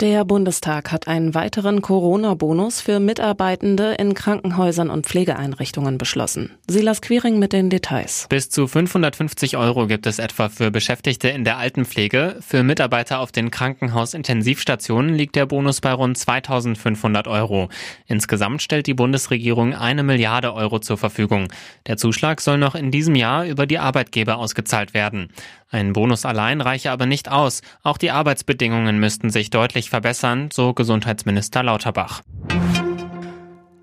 Der Bundestag hat einen weiteren Corona-Bonus für Mitarbeitende in Krankenhäusern und Pflegeeinrichtungen beschlossen. Silas Quiring mit den Details. Bis zu 550 Euro gibt es etwa für Beschäftigte in der Altenpflege. Für Mitarbeiter auf den Krankenhausintensivstationen liegt der Bonus bei rund 2500 Euro. Insgesamt stellt die Bundesregierung eine Milliarde Euro zur Verfügung. Der Zuschlag soll noch in diesem Jahr über die Arbeitgeber ausgezahlt werden. Ein Bonus allein reiche aber nicht aus. Auch die Arbeitsbedingungen müssten sich deutlich verbessern, so Gesundheitsminister Lauterbach.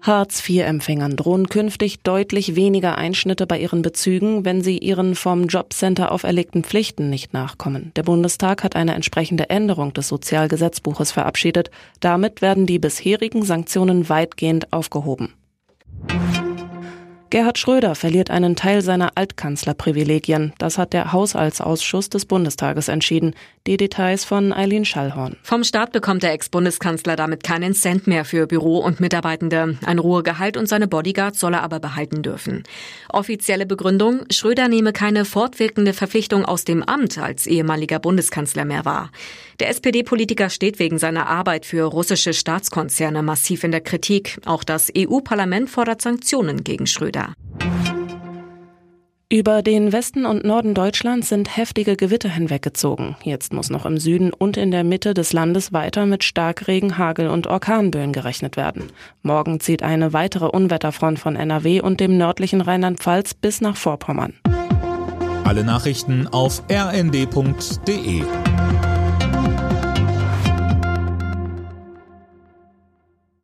Hartz-IV-Empfängern drohen künftig deutlich weniger Einschnitte bei ihren Bezügen, wenn sie ihren vom Jobcenter auferlegten Pflichten nicht nachkommen. Der Bundestag hat eine entsprechende Änderung des Sozialgesetzbuches verabschiedet. Damit werden die bisherigen Sanktionen weitgehend aufgehoben. Gerhard Schröder verliert einen Teil seiner Altkanzlerprivilegien. Das hat der Haushaltsausschuss des Bundestages entschieden. Die Details von Eileen Schallhorn. Vom Staat bekommt der Ex-Bundeskanzler damit keinen Cent mehr für Büro und Mitarbeitende. Ein Ruhegehalt und seine Bodyguards soll er aber behalten dürfen. Offizielle Begründung, Schröder nehme keine fortwirkende Verpflichtung aus dem Amt als ehemaliger Bundeskanzler mehr wahr. Der SPD-Politiker steht wegen seiner Arbeit für russische Staatskonzerne massiv in der Kritik. Auch das EU-Parlament fordert Sanktionen gegen Schröder. Über den Westen und Norden Deutschlands sind heftige Gewitter hinweggezogen. Jetzt muss noch im Süden und in der Mitte des Landes weiter mit Starkregen, Hagel und Orkanböen gerechnet werden. Morgen zieht eine weitere Unwetterfront von NRW und dem nördlichen Rheinland-Pfalz bis nach Vorpommern. Alle Nachrichten auf rnd.de